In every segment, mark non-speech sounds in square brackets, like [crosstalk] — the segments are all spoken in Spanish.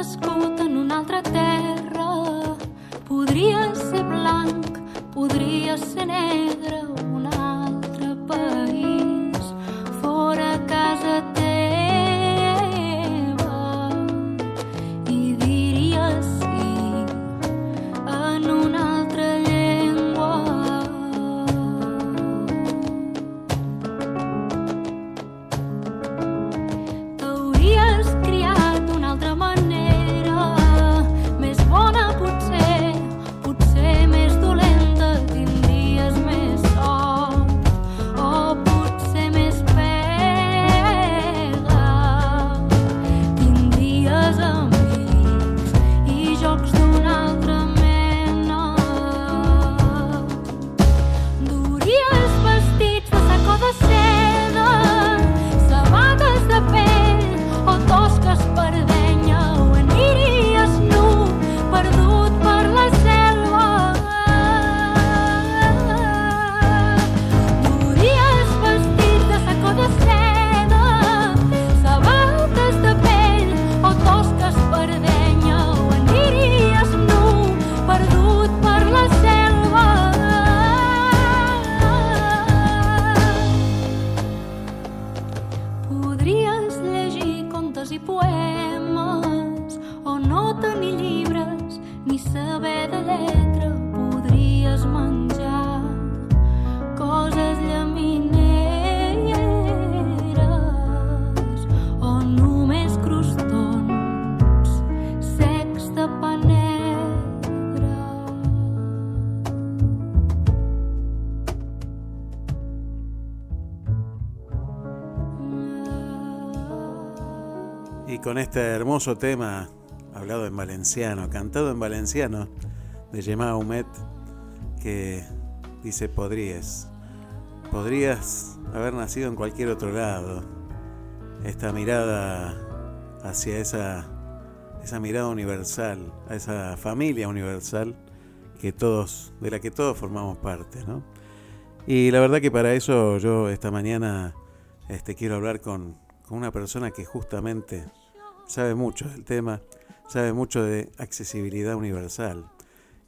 nascut en una altra terra. Podria ser blanc, podria ser negre, Y con este hermoso tema, hablado en valenciano, cantado en valenciano, de Gemma Humet, que dice podrías, podrías haber nacido en cualquier otro lado. Esta mirada hacia esa, esa mirada universal, a esa familia universal que todos, de la que todos formamos parte, ¿no? Y la verdad que para eso yo esta mañana este, quiero hablar con, con una persona que justamente sabe mucho del tema, sabe mucho de accesibilidad universal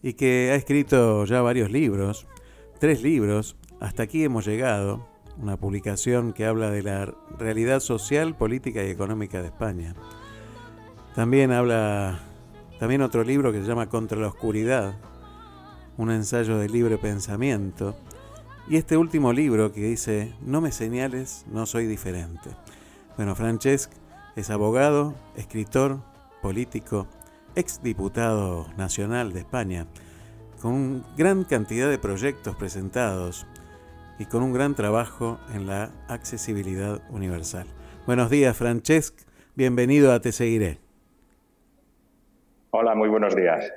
y que ha escrito ya varios libros, tres libros, hasta aquí hemos llegado, una publicación que habla de la realidad social, política y económica de España. También habla, también otro libro que se llama Contra la Oscuridad, un ensayo de libre pensamiento, y este último libro que dice, no me señales, no soy diferente. Bueno, Francesc es abogado, escritor, político, exdiputado nacional de España, con gran cantidad de proyectos presentados y con un gran trabajo en la accesibilidad universal. Buenos días, Francesc. Bienvenido a Te Seguiré. Hola, muy buenos días.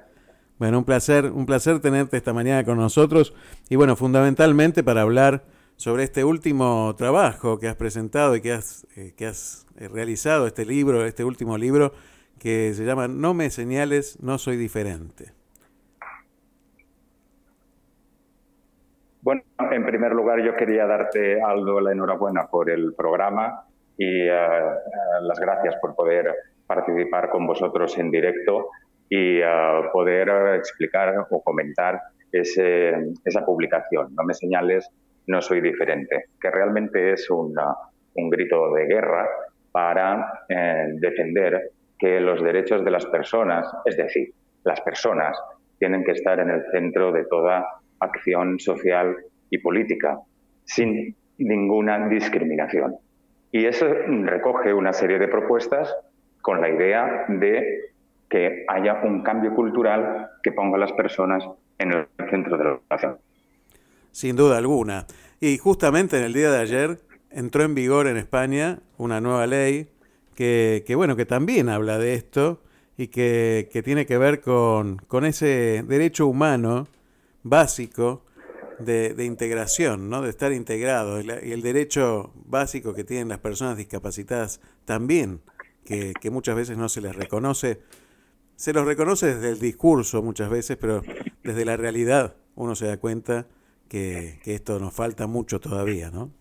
Bueno, un placer, un placer tenerte esta mañana con nosotros y bueno, fundamentalmente para hablar sobre este último trabajo que has presentado y que has, eh, que has eh, realizado, este libro, este último libro que se llama No me señales, no soy diferente. Bueno, en primer lugar yo quería darte, Aldo, la enhorabuena por el programa y uh, las gracias por poder participar con vosotros en directo y poder explicar o comentar ese, esa publicación. No me señales, no soy diferente, que realmente es una, un grito de guerra para eh, defender que los derechos de las personas, es decir, las personas, tienen que estar en el centro de toda acción social y política, sin ninguna discriminación. Y eso recoge una serie de propuestas con la idea de que haya un cambio cultural que ponga a las personas en el centro de la educación. Sin duda alguna. Y justamente en el día de ayer entró en vigor en España una nueva ley que, que bueno, que también habla de esto y que, que tiene que ver con, con, ese derecho humano básico de, de integración, ¿no? de estar integrado, y, el derecho básico que tienen las personas discapacitadas también, que, que muchas veces no se les reconoce. Se los reconoce desde el discurso muchas veces, pero desde la realidad uno se da cuenta que, que esto nos falta mucho todavía, ¿no?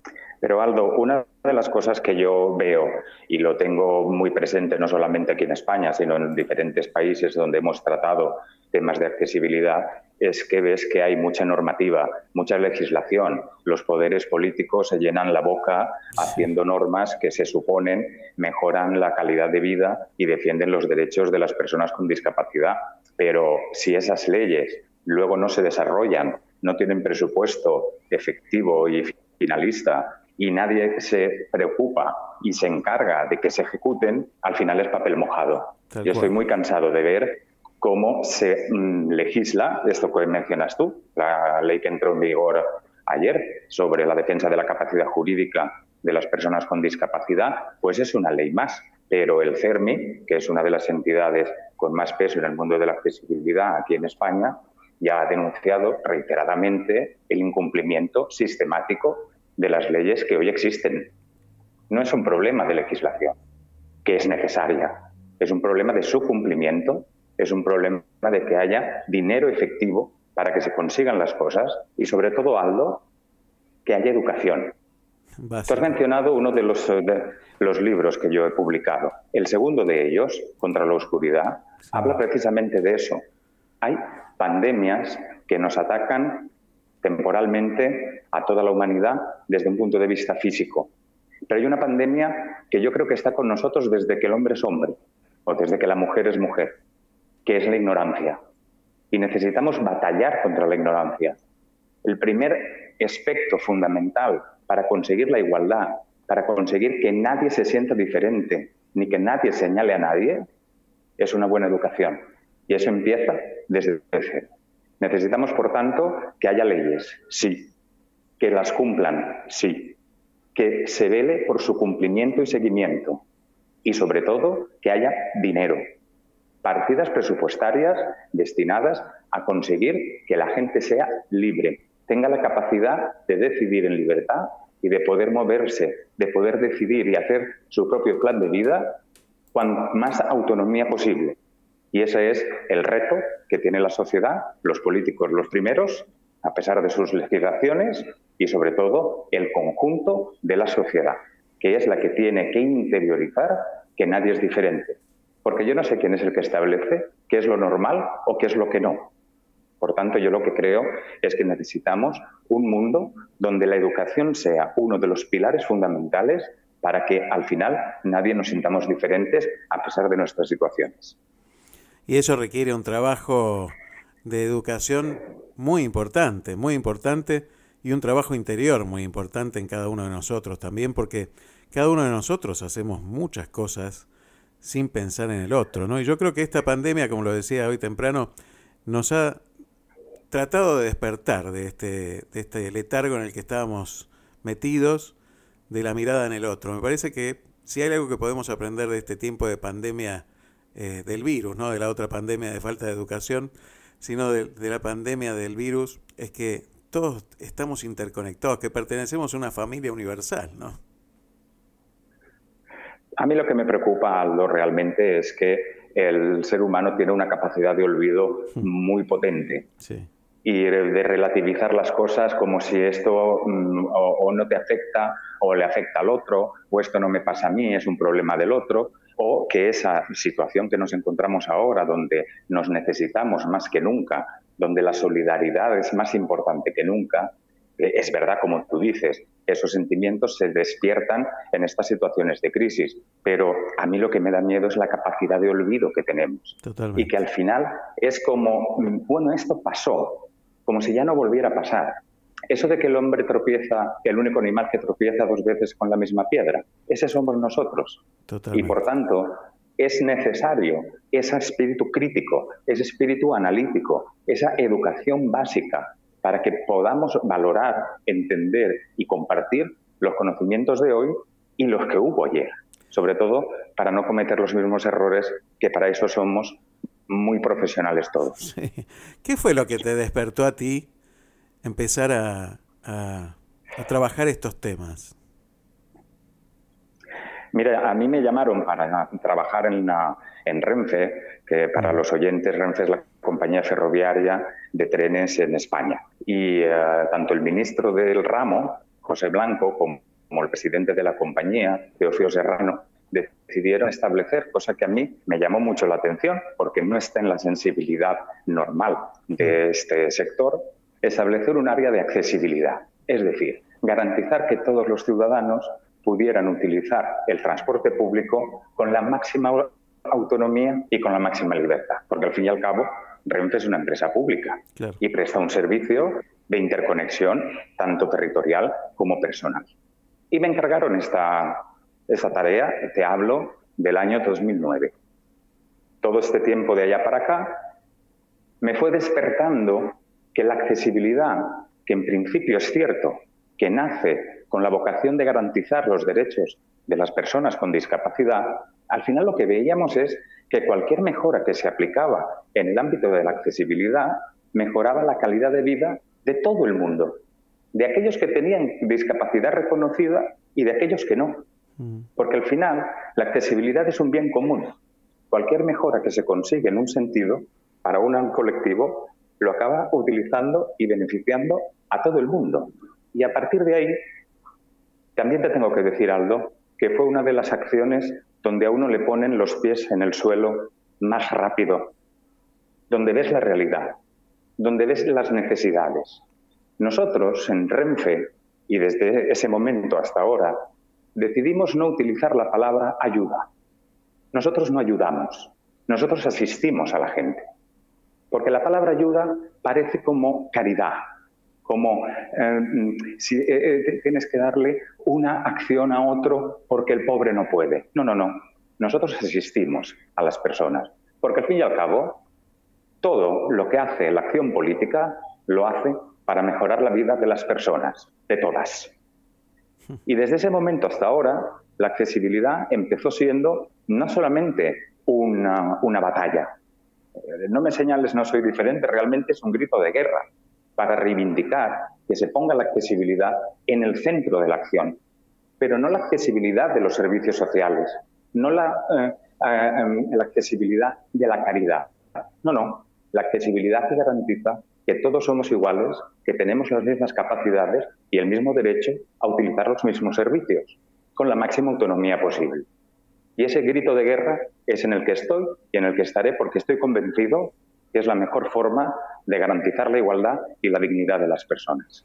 Pero Aldo, una de las cosas que yo veo y lo tengo muy presente no solamente aquí en España, sino en diferentes países donde hemos tratado temas de accesibilidad, es que ves que hay mucha normativa, mucha legislación. Los poderes políticos se llenan la boca haciendo normas que se suponen mejoran la calidad de vida y defienden los derechos de las personas con discapacidad. Pero si esas leyes luego no se desarrollan, no tienen presupuesto efectivo y finalista y nadie se preocupa y se encarga de que se ejecuten, al final es papel mojado. Yo estoy muy cansado de ver cómo se mm, legisla esto que mencionas tú, la ley que entró en vigor ayer sobre la defensa de la capacidad jurídica de las personas con discapacidad, pues es una ley más. Pero el CERMI, que es una de las entidades con más peso en el mundo de la accesibilidad aquí en España, ya ha denunciado reiteradamente el incumplimiento sistemático de las leyes que hoy existen. No es un problema de legislación, que es necesaria, es un problema de su cumplimiento, es un problema de que haya dinero efectivo para que se consigan las cosas y sobre todo, Aldo, que haya educación. Tú has mencionado uno de los, los libros que yo he publicado. El segundo de ellos, Contra la Oscuridad, habla precisamente de eso. Hay pandemias que nos atacan temporalmente a toda la humanidad desde un punto de vista físico. Pero hay una pandemia que yo creo que está con nosotros desde que el hombre es hombre o desde que la mujer es mujer, que es la ignorancia. Y necesitamos batallar contra la ignorancia. El primer aspecto fundamental para conseguir la igualdad, para conseguir que nadie se sienta diferente, ni que nadie señale a nadie, es una buena educación. Y eso empieza desde cero. Necesitamos, por tanto, que haya leyes, sí, que las cumplan, sí, que se vele por su cumplimiento y seguimiento y, sobre todo, que haya dinero, partidas presupuestarias destinadas a conseguir que la gente sea libre, tenga la capacidad de decidir en libertad y de poder moverse, de poder decidir y hacer su propio plan de vida con más autonomía posible. Y ese es el reto que tiene la sociedad, los políticos los primeros, a pesar de sus legislaciones, y sobre todo el conjunto de la sociedad, que es la que tiene que interiorizar que nadie es diferente. Porque yo no sé quién es el que establece qué es lo normal o qué es lo que no. Por tanto, yo lo que creo es que necesitamos un mundo donde la educación sea uno de los pilares fundamentales para que al final nadie nos sintamos diferentes a pesar de nuestras situaciones y eso requiere un trabajo de educación muy importante, muy importante y un trabajo interior muy importante en cada uno de nosotros también porque cada uno de nosotros hacemos muchas cosas sin pensar en el otro, ¿no? Y yo creo que esta pandemia, como lo decía hoy temprano, nos ha tratado de despertar de este, de este letargo en el que estábamos metidos, de la mirada en el otro. Me parece que si hay algo que podemos aprender de este tiempo de pandemia eh, del virus, no de la otra pandemia de falta de educación, sino de, la pandemia del virus, es que todos estamos interconectados, que pertenecemos a una familia universal, ¿no? A mí lo que me preocupa, Aldo, realmente es que el ser humano tiene una capacidad de olvido muy potente. Y de relativizar las cosas como si esto mm, o, no te afecta o le afecta al otro, o esto no me pasa a mí, es un problema del otro o que esa situación que nos encontramos ahora, donde nos necesitamos más que nunca, donde la solidaridad es más importante que nunca, eh, es verdad, como tú dices, esos sentimientos se despiertan en estas situaciones de crisis, pero a mí lo que me da miedo es la capacidad de olvido que tenemos. Y que al final es como, mm, bueno, esto pasó, como si ya no volviera a pasar. Eso de que el hombre tropieza, el único animal que tropieza dos veces con la misma piedra, ese somos nosotros. Y por tanto, es necesario ese espíritu crítico, ese espíritu analítico, esa educación básica para que podamos valorar, entender y compartir los conocimientos de hoy y los que hubo ayer. Sobre todo para no cometer los mismos errores que para eso somos muy profesionales todos. [laughs] ¿Qué fue lo que te despertó a ti empezar a, trabajar estos temas? Mira, a mí me llamaron para trabajar en, en Renfe, que para los oyentes Renfe es la compañía ferroviaria de trenes en España. Y eh, tanto el ministro del ramo, José Blanco, como como el presidente de la compañía, Teofio Serrano, decidieron establecer, cosa que a mí me llamó mucho la atención, porque no está en la sensibilidad normal de este sector, establecer un área de accesibilidad. Es decir, garantizar que todos los ciudadanos pudieran utilizar el transporte público con la máxima autonomía y con la máxima libertad. Porque al fin y al cabo, Renfe es una empresa pública y presta un servicio de interconexión tanto territorial como personal. Y me encargaron esta, esta tarea, te hablo del año 2009. Todo este tiempo de allá para acá me fue despertando que la accesibilidad, que en principio es cierto, que nace con la vocación de garantizar los derechos de las personas con discapacidad, al final lo que veíamos es que cualquier mejora que se aplicaba en el ámbito de la accesibilidad mejoraba la calidad de vida de todo el mundo, de aquellos que tenían discapacidad reconocida y de aquellos que no. Mm. Porque al final la accesibilidad es un bien común. Cualquier mejora que se consigue en un sentido para un colectivo lo acaba utilizando y beneficiando a todo el mundo. Y a partir de ahí, también te tengo que decir, Aldo, que fue una de las acciones donde a uno le ponen los pies en el suelo más rápido, donde ves la realidad, donde ves las necesidades. Nosotros en Renfe, y desde ese momento hasta ahora, decidimos no utilizar la palabra ayuda. Nosotros no ayudamos, nosotros asistimos a la gente. Porque la palabra ayuda parece como caridad, como eh, si eh, eh, tienes que darle una acción a otro porque el pobre no puede. No, no, no. Nosotros asistimos a las personas. Porque al fin y al cabo, todo lo que hace la acción política lo hace para mejorar la vida de las personas, de todas. Y desde ese momento hasta ahora, la accesibilidad empezó siendo no solamente una batalla. No me señales, no soy diferente, realmente es un grito de guerra para reivindicar que se ponga la accesibilidad en el centro de la acción, pero no la accesibilidad de los servicios sociales, no la, eh, eh, em, accesibilidad de la caridad. No, no, la accesibilidad que garantiza que todos somos iguales, que tenemos las mismas capacidades y el mismo derecho a utilizar los mismos servicios, con la máxima autonomía posible. Y ese grito de guerra es en el que estoy y en el que estaré porque estoy convencido que es la mejor forma de garantizar la igualdad y la dignidad de las personas.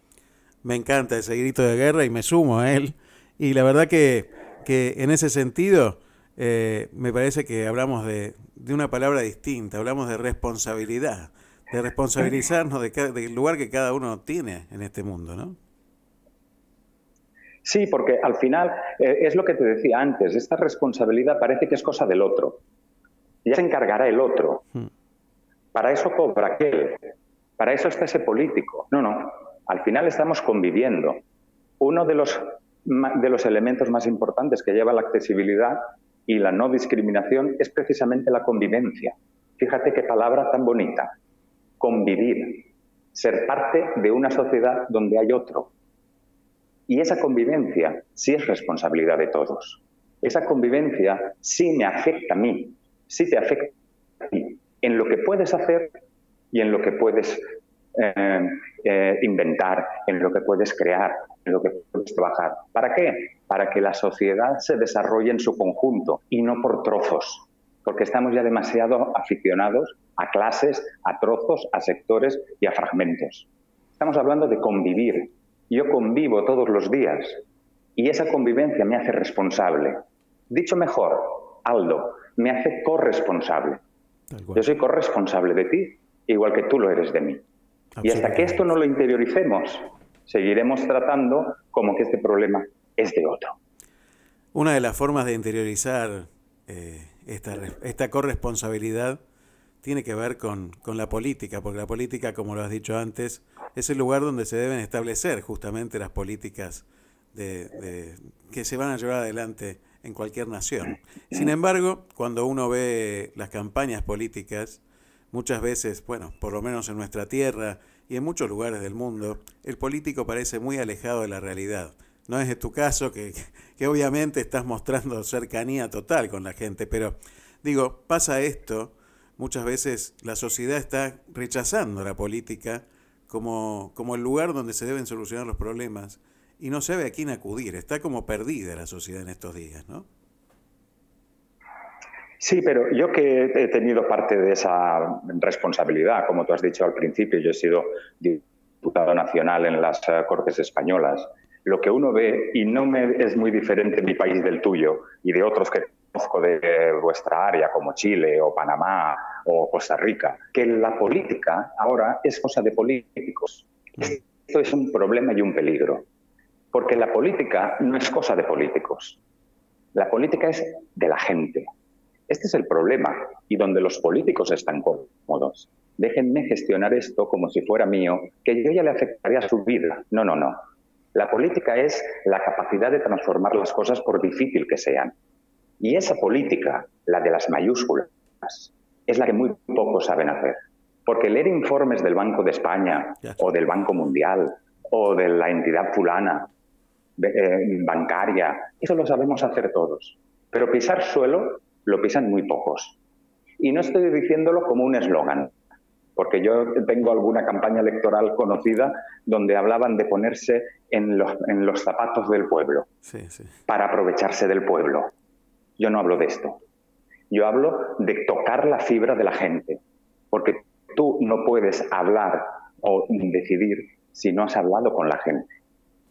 Me encanta ese grito de guerra y me sumo a él. Y la verdad que, que en ese sentido eh, me parece que hablamos de, una palabra distinta, hablamos de responsabilidad, de responsabilizarnos de del lugar que cada uno tiene en este mundo, ¿no? Sí, porque al final eh, es lo que te decía antes, esta responsabilidad parece que es cosa del otro. Ya se encargará el otro. Hmm. Para eso cobra aquel, para eso está ese político. No, no, al final estamos conviviendo. Uno de los, de los elementos más importantes que lleva la accesibilidad y la no discriminación es precisamente la convivencia. Fíjate qué palabra tan bonita. Convivir. Ser parte de una sociedad donde hay otro. Y esa convivencia sí es responsabilidad de todos. Esa convivencia sí me afecta a mí, sí te afecta a ti en lo que puedes hacer y en lo que puedes eh, eh, inventar, en lo que puedes crear, en lo que puedes trabajar. ¿Para qué? Para que la sociedad se desarrolle en su conjunto y no por trozos, porque estamos ya demasiado aficionados a clases, a trozos, a sectores y a fragmentos. Estamos hablando de convivir. Yo convivo todos los días y esa convivencia me hace responsable. Dicho mejor, Aldo, me hace corresponsable. Yo soy corresponsable de ti, igual que tú lo eres de mí. Y hasta que esto no lo interioricemos, seguiremos tratando como que este problema es de otro. Una de las formas de interiorizar eh, esta, esta corresponsabilidad tiene que ver con, la política, porque la política, como lo has dicho antes, es el lugar donde se deben establecer justamente las políticas de, que se van a llevar adelante en cualquier nación. Sin embargo, cuando uno ve las campañas políticas, muchas veces, bueno, por lo menos en nuestra tierra y en muchos lugares del mundo, el político parece muy alejado de la realidad. No es tu caso, que, que obviamente estás mostrando cercanía total con la gente, pero digo, pasa esto, muchas veces la sociedad está rechazando la política como, como el lugar donde se deben solucionar los problemas y no sabe a quién acudir. Está como perdida la sociedad en estos días, ¿no? Sí, pero yo que he tenido parte de esa responsabilidad, como tú has dicho al principio, yo he sido diputado nacional en las eh, Cortes Españolas, lo que uno ve, y no me es muy diferente mi país del tuyo y de otros que conozco de vuestra área, como Chile o Panamá o Costa Rica, que la política ahora es cosa de políticos. Esto es un problema y un peligro, porque la política no es cosa de políticos. La política es de la gente. Este es el problema y donde los políticos están cómodos. Déjenme gestionar esto como si fuera mío, que yo ya le afectaría a su vida. No, no, no. La política es la capacidad de transformar las cosas por difícil que sean. Y esa política, la de las mayúsculas, es la que muy pocos saben hacer. Porque leer informes del Banco de España o del Banco Mundial o de la entidad fulana eh, bancaria, eso lo sabemos hacer todos. Pero pisar suelo lo pisan muy pocos. Y no estoy diciéndolo como un eslogan, porque yo tengo alguna campaña electoral conocida donde hablaban de ponerse en los, en los zapatos del pueblo para aprovecharse del pueblo. Yo no hablo de esto. Yo hablo de tocar la fibra de la gente, porque tú no puedes hablar o decidir si no has hablado con la gente.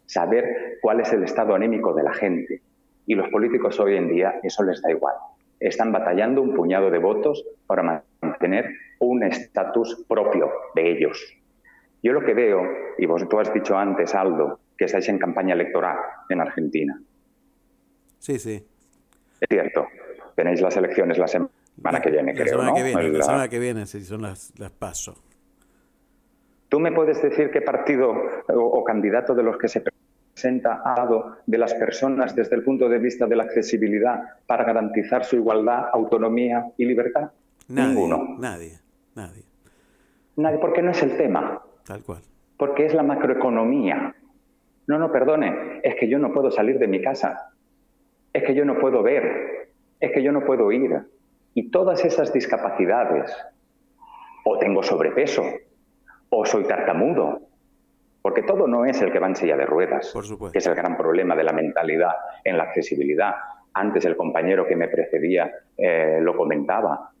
Saber cuál es el estado anímico de la gente. Y los políticos hoy en día eso les da igual. Están batallando un puñado de votos para mantener un estatus propio de ellos. Yo lo que veo, y vos tú has dicho antes, Aldo, que estáis en campaña electoral en Argentina. Sí, sí. Es cierto. Tenéis las elecciones la semana que viene, la creo, semana ¿no? Que viene, la... La... semana que viene, sí, son las, las paso. ¿Tú me puedes decir qué partido o, o candidato de los que se presenta ha dado de las personas desde el punto de vista de la accesibilidad para garantizar su igualdad, autonomía y libertad? Nadie, Ninguno. Nadie, nadie. Nadie, porque no es el tema. Tal cual. Porque es la macroeconomía. No, no, perdone, es que yo no puedo salir de mi casa. Es que yo no puedo ver. Es que yo no puedo ir. Y todas esas discapacidades, o tengo sobrepeso, o soy tartamudo, porque todo no es el que va en silla de ruedas, Por que es el gran problema de la mentalidad en la accesibilidad. Antes el compañero que me precedía eh, lo comentaba.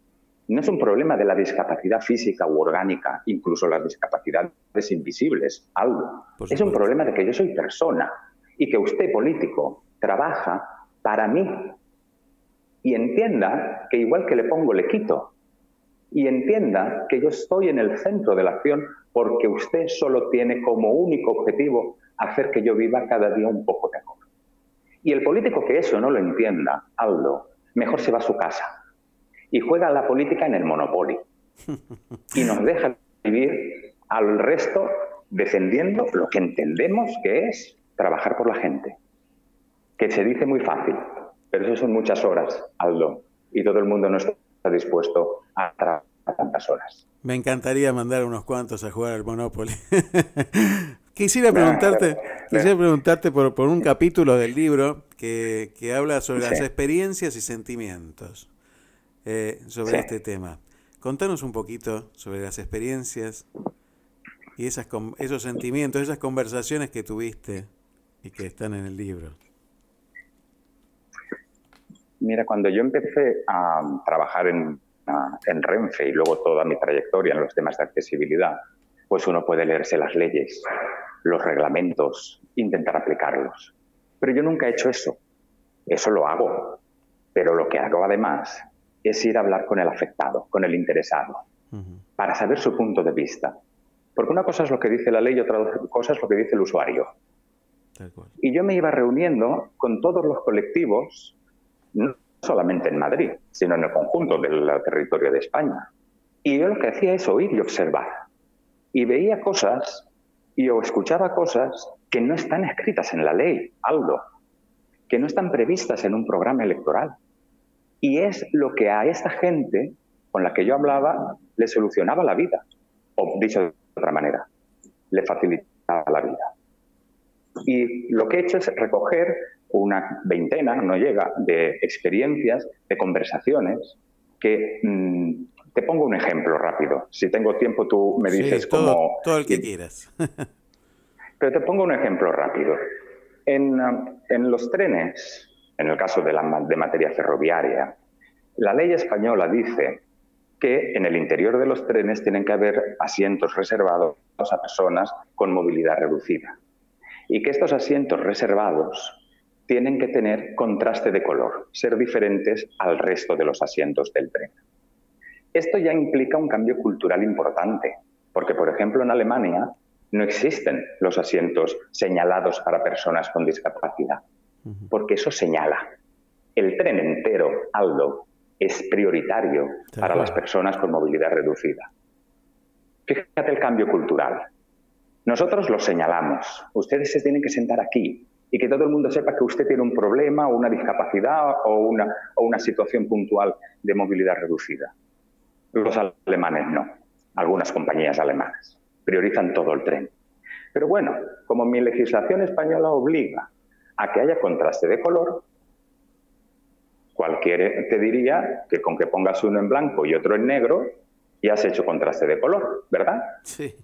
No es un problema de la discapacidad física u orgánica, incluso las discapacidades invisibles, algo. Es un problema de que yo soy persona y que usted, político, trabaja para mí y entienda que igual que le pongo, le quito. Y entienda que yo estoy en el centro de la acción porque usted solo tiene como único objetivo hacer que yo viva cada día un poco mejor. Y el político que eso no lo entienda, Aldo, mejor se va a su casa y juega la política en el Monopoly. [laughs] Y nos deja vivir al resto defendiendo lo que entendemos que es trabajar por la gente. Que se dice muy fácil, pero eso son muchas horas, Aldo, y todo el mundo no está dispuesto a trabajar tantas horas. Me encantaría mandar unos cuantos a jugar al Monopoly. [laughs] quisiera preguntarte, [laughs] quisiera preguntarte por, por un capítulo del libro que, que habla sobre las experiencias y sentimientos eh, sobre Sí. este tema. Contanos un poquito sobre las experiencias y esas, esos sentimientos, esas conversaciones que tuviste y que están en el libro. Mira, cuando yo empecé a trabajar en, a- en Renfe y luego toda mi trayectoria en los temas de accesibilidad, pues uno puede leerse las leyes, los reglamentos, intentar aplicarlos. Pero yo nunca he hecho eso. Eso lo hago. Pero lo que hago además es ir a hablar con el afectado, con el interesado, para saber su punto de vista. Porque una cosa es lo que dice la ley y otra cosa es lo que dice el usuario. Y yo me iba reuniendo con todos los colectivos, no solamente en Madrid, sino en el conjunto del territorio de España. Y yo lo que hacía es oír y observar. Y veía cosas y o escuchaba cosas que no están escritas en la ley, algo, que no están previstas en un programa electoral. Y es lo que a esta gente con la que yo hablaba le solucionaba la vida. O dicho de otra manera, le facilitaba la vida. Y lo que he hecho es recoger una veintena, no llega, de experiencias, de conversaciones, que mm, te pongo un ejemplo rápido. Si tengo tiempo, tú me Sí, dices todo, cómo... todo el que quieras. [laughs] Pero te pongo un ejemplo rápido. En, en los trenes, en el caso de, la, de materia ferroviaria, la ley española dice que en el interior de los trenes tienen que haber asientos reservados a personas con movilidad reducida y que estos asientos reservados tienen que tener contraste de color, ser diferentes al resto de los asientos del tren. Esto ya implica un cambio cultural importante, porque por ejemplo en Alemania no existen los asientos señalados para personas con discapacidad, porque eso señala. El tren entero, Aldo, es prioritario para las personas con movilidad reducida. Fíjate el cambio cultural. Nosotros lo señalamos. Ustedes se tienen que sentar aquí y que todo el mundo sepa que usted tiene un problema o una discapacidad o una, o una situación puntual de movilidad reducida. Los alemanes no. Algunas compañías alemanas priorizan todo el tren. Pero bueno, como mi legislación española obliga a que haya contraste de color, cualquiera te diría que con que pongas uno en blanco y otro en negro, ya has hecho contraste de color, ¿verdad? Sí.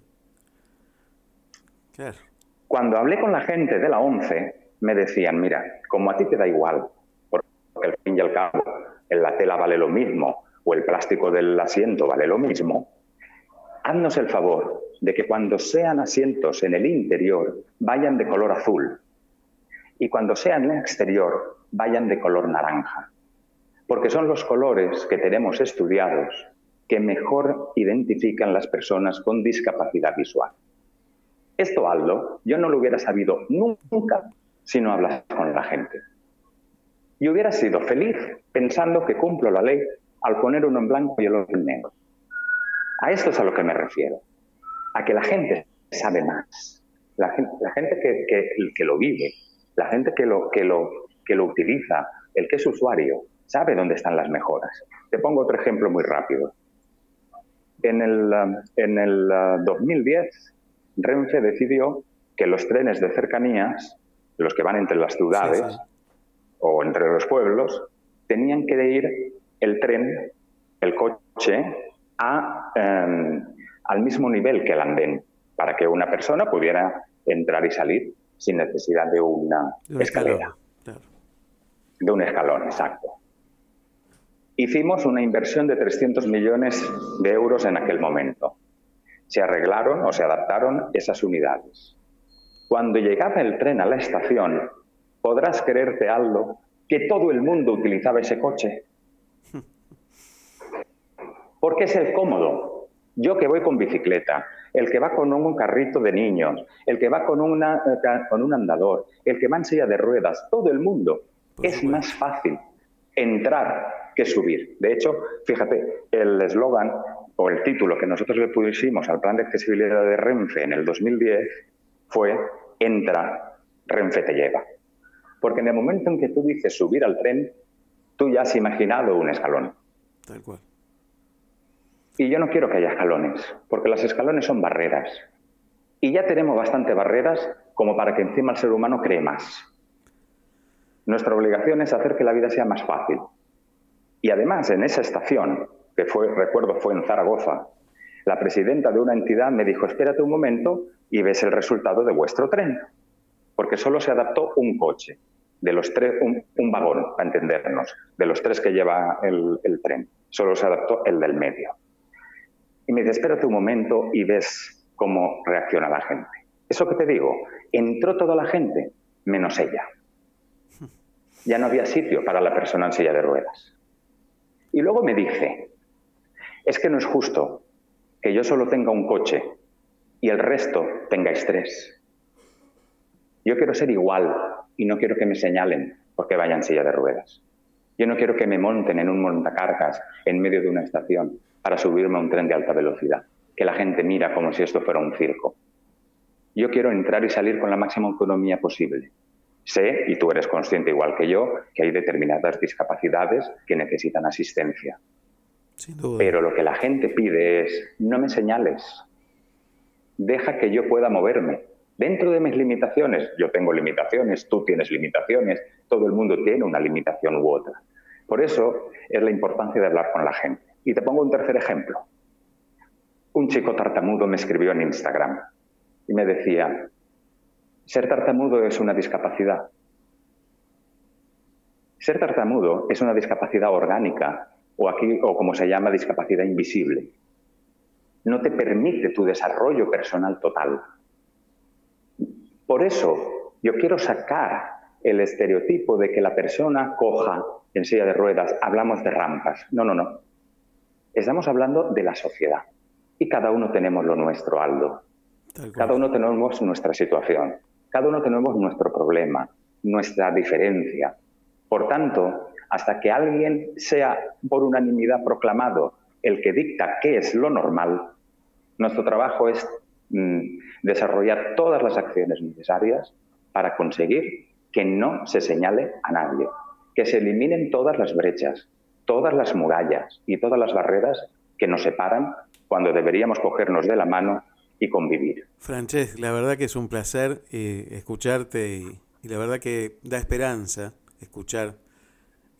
Cuando hablé con la gente de la ONCE, me decían, mira, como a ti te da igual, porque al fin y al cabo la tela vale lo mismo o el plástico del asiento vale lo mismo, haznos el favor de que cuando sean asientos en el interior vayan de color azul y cuando sean en el exterior vayan de color naranja, porque son los colores que tenemos estudiados que mejor identifican las personas con discapacidad visual. Esto, Aldo, yo no lo hubiera sabido nunca si no hablas con la gente. Y hubiera sido feliz pensando que cumplo la ley al poner uno en blanco y el otro en negro. A esto es a lo que me refiero, a que la gente sabe más, la gente, la gente que, que, lo vive, la gente que lo, que, lo, que utiliza, el que es usuario, sabe dónde están las mejoras. Te pongo otro ejemplo muy rápido. En el, en el 2010 Renfe decidió que los trenes de cercanías, los que van entre las ciudades o entre los pueblos, tenían que ir el tren, el coche, a, em, al mismo nivel que el andén, para que una persona pudiera entrar y salir sin necesidad de una escalera. De un escalón, exacto. Hicimos una inversión de 300 millones de euros en aquel momento se arreglaron o se adaptaron esas unidades. Cuando llegaba el tren a la estación, podrás creerte, Aldo, que todo el mundo utilizaba ese coche. [laughs] Porque es el cómodo. Yo que voy con bicicleta, el que va con un carrito de niños, el que va con, una, con un andador, el que va en silla de ruedas, todo el mundo. es más fácil entrar que subir. De hecho, fíjate, el eslogan o el título que nosotros le pusimos al plan de accesibilidad de Renfe en el 2010 fue Entra, Renfe te lleva. Porque en el momento en que tú dices subir al tren, tú ya has imaginado un escalón. Tal cual. Y yo no quiero que haya escalones, porque las escalones son barreras. Y ya tenemos bastante barreras como para que encima el ser humano cree más. Nuestra obligación es hacer que la vida sea más fácil. Y además, en esa estación, que fue, recuerdo fue en Zaragoza, la presidenta de una entidad me dijo, espérate un momento y ves el resultado de vuestro tren, porque solo se adaptó un coche, de los tres, un, vagón, para entendernos, de los tres que lleva el tren, solo se adaptó el del medio. Y me dice, espérate un momento y ves cómo reacciona la gente. Eso que te digo, entró toda la gente, menos ella. Ya no había sitio para la persona en silla de ruedas. Y luego me dice, es que no es justo que yo solo tenga un coche y el resto tenga estrés. Yo quiero ser igual y no quiero que me señalen porque vaya en silla de ruedas. Yo no quiero que me monten en un montacargas en medio de una estación para subirme a un tren de alta velocidad, que la gente mira como si esto fuera un circo. Yo quiero entrar y salir con la máxima autonomía posible. Sé, y tú eres consciente igual que yo, que hay determinadas discapacidades que necesitan asistencia. Pero lo que la gente pide es, no me señales, deja que yo pueda moverme. Dentro de mis limitaciones, yo tengo limitaciones, tú tienes limitaciones, todo el mundo tiene una limitación u otra. Por eso es la importancia de hablar con la gente. Y te pongo un tercer ejemplo. Un chico tartamudo me escribió en Instagram y me decía, Ser tartamudo es una discapacidad. Ser tartamudo es una discapacidad orgánica o aquí o como se llama discapacidad invisible. No te permite tu desarrollo personal total. Por eso yo quiero sacar el estereotipo de que la persona coja en silla de ruedas, hablamos de rampas. No, no, no. Estamos hablando de la sociedad. Y cada uno tenemos lo nuestro, Aldo. Cada uno tenemos nuestra situación. Cada uno tenemos nuestro problema, nuestra diferencia. Por tanto, hasta que alguien sea por unanimidad proclamado el que dicta qué es lo normal, nuestro trabajo es mm, desarrollar todas las acciones necesarias para conseguir que no se señale a nadie, que se eliminen todas las brechas, todas las murallas y todas las barreras que nos separan cuando deberíamos cogernos de la mano y convivir. Francesc, la verdad que es un placer eh, escucharte y, la verdad que da esperanza escuchar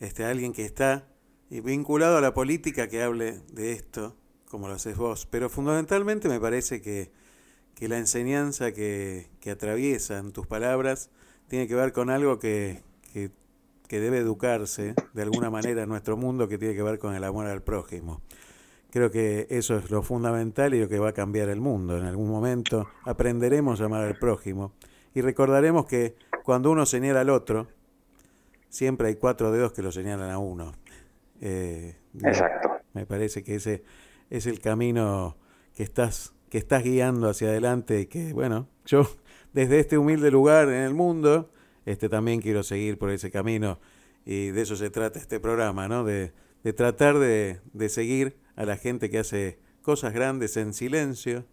este, alguien que está vinculado a la política que hable de esto, como lo haces vos. Pero fundamentalmente me parece que, la enseñanza que, que atraviesan tus palabras tiene que ver con algo que, que, debe educarse de alguna manera en nuestro mundo, que tiene que ver con el amor al prójimo. Creo que eso es lo fundamental y lo que va a cambiar el mundo. En algún momento aprenderemos a amar al prójimo y recordaremos que cuando uno señala al otro, siempre hay cuatro dedos que lo señalan a uno. Eh, Exacto. Me parece que ese es el camino que estás que estás guiando hacia adelante y que bueno, yo desde este humilde lugar en el mundo, este también quiero seguir por ese camino y de eso se trata este programa, ¿no? De, tratar de, seguir a la gente que hace cosas grandes en silencio,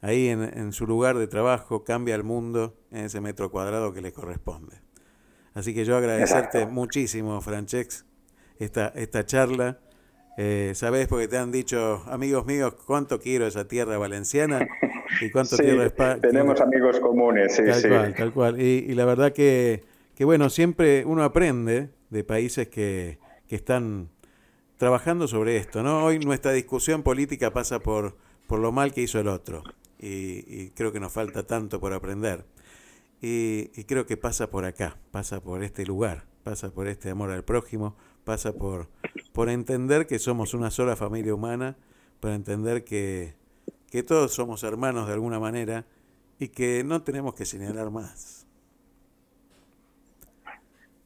ahí en, su lugar de trabajo, cambia el mundo en ese metro cuadrado que le corresponde. Así que yo agradecerte muchísimo, Francesc, esta, esta charla. Eh, Sabes, porque te han dicho, amigos míos, cuánto quiero esa tierra valenciana ¿Y [laughs] cuánto sí, Tenemos amigos comunes, sí, tal Cual, tal cual. Y, la verdad que, que, bueno, siempre uno aprende de países que, que están trabajando sobre esto, ¿no? Hoy nuestra discusión política pasa por, por lo mal que hizo el otro. Y, creo que nos falta tanto por aprender. Y, creo que pasa por acá, pasa por este lugar, pasa por este amor al prójimo, pasa por, por entender que somos una sola familia humana, para entender que, que todos somos hermanos de alguna manera y que no tenemos que señalar más.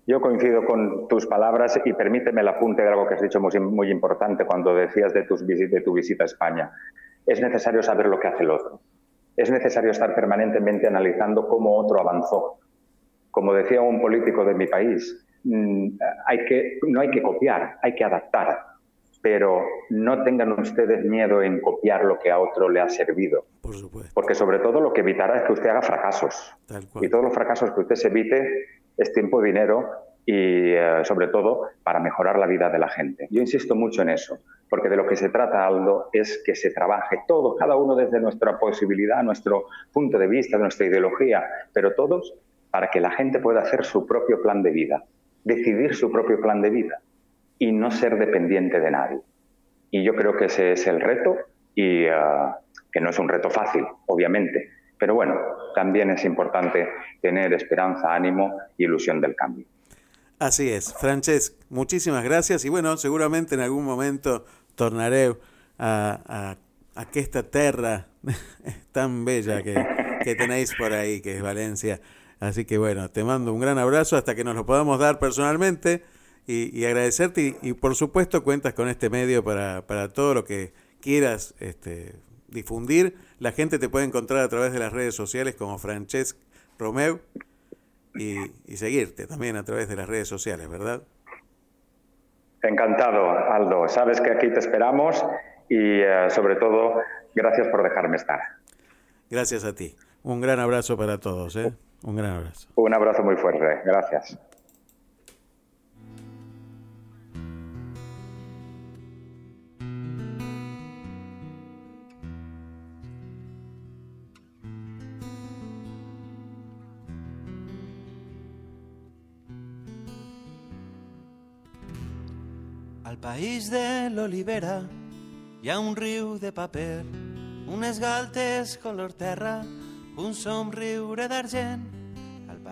Yo coincido con tus palabras y permíteme el apunte de algo que has dicho muy, muy importante cuando decías de, tus, de tu visita a España. Es necesario saber lo que hace el otro. Es necesario estar permanentemente analizando cómo otro avanzó. Como decía un político de mi país, mm, hay que, no hay que copiar, hay que adaptar pero no tengan ustedes miedo en copiar lo que a otro le ha servido. Por supuesto. Porque sobre todo lo que evitará es que usted haga fracasos. Y todos los fracasos que usted se evite es tiempo, dinero y eh, sobre todo para mejorar la vida de la gente. Yo insisto mucho en eso, porque de lo que se trata, Aldo, es que se trabaje todo, cada uno desde nuestra posibilidad, nuestro punto de vista, nuestra ideología, pero todos para que la gente pueda hacer su propio plan de vida, decidir su propio plan de vida y no ser dependiente de nadie. Y yo creo que ese es el reto y ah, que no es un reto fácil, obviamente, pero bueno, también es importante tener esperanza, ánimo y ilusión del cambio. Así es, Francesc, muchísimas gracias y bueno, seguramente en algún momento tornaré a, a, que esta tierra [laughs] tan bella que, que tenéis por ahí, que es Valencia. Así que bueno, te mando un gran abrazo hasta que nos lo podamos dar personalmente y, agradecerte y, por supuesto cuentas con este medio para, para todo lo que quieras este, difundir. La gente te puede encontrar a través de las redes sociales como Francesc Romeu y, seguirte también a través de las redes sociales, ¿verdad? Encantado, Aldo. Sabes que aquí te esperamos y eh, sobre todo gracias por dejarme estar. Gracias a ti. Un gran abrazo para todos. ¿eh? Un gran abrazo. Un abrazo muy fuerte. Gracias. País de l'olivera hi ha un riu de paper, unes galtes color terra, un somriure d'argent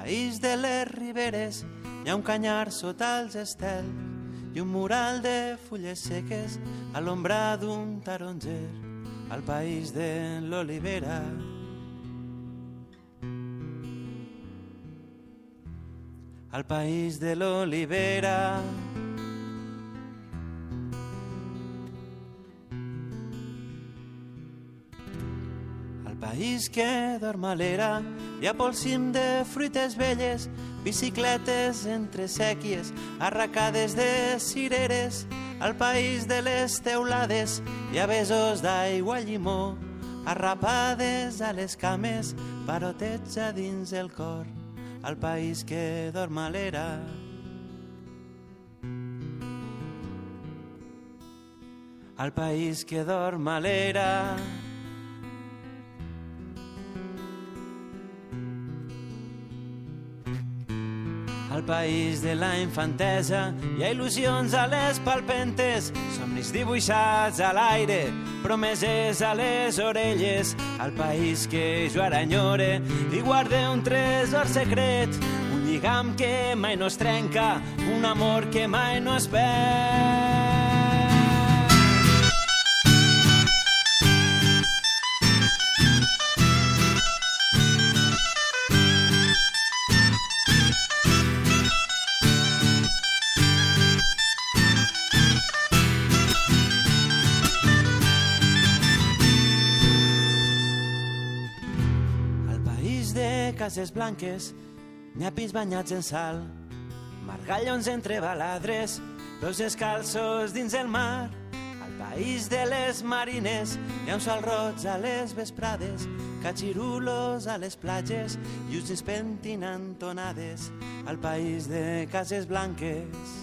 país de les riberes hi ha un canyar sota els estels i un mural de fulles seques a l'ombra d'un taronger al país de l'olivera. Al país de l'olivera. País que dorm a l'era, hi ha pel cim de fruites velles, bicicletes entre sèquies, arracades de cireres, al país de les teulades hi ha besos d'aigua llimó, arrapades a les cames, parotets a dins el cor, al país que dorm a l'era. Al país que Al país de la infantesa hi ha il·lusions a les palpentes, somnis dibuixats a l'aire, promeses a les orelles, al país que jo ara enyore i guarde un tresor secret, un lligam que mai no es trenca, un amor que mai no es perd. Cases blanques, nyapis banyats en sal, margallons entre baladres, peus descalços dins el mar. Al país de les marines hi ha un sol roig a les vesprades, catxirulos a les platges i us pentinant tonades al país de cases blanques.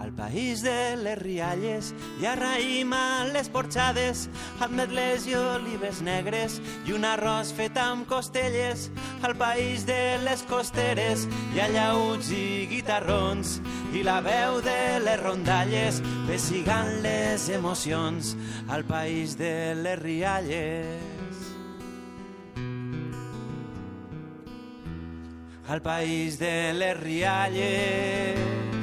Al país de les rialles hi ha raïm a les porxades, ametles i olives negres i un arròs fet amb costelles. Al país de les costeres hi ha llauts i guitarrons i la veu de les rondalles pessigant les emocions. Al país de les rialles. Al país de les rialles.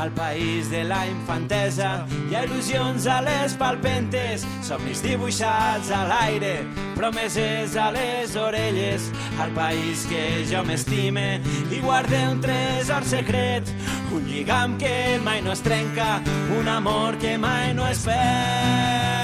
Al país de la infantesa. Hi ha il·lusions a les palpentes, somnis dibuixats a l'aire, promeses a les orelles, al país que jo m'estime i guarde un tresor secret, un lligam que mai no es trenca, un amor que mai no es perd.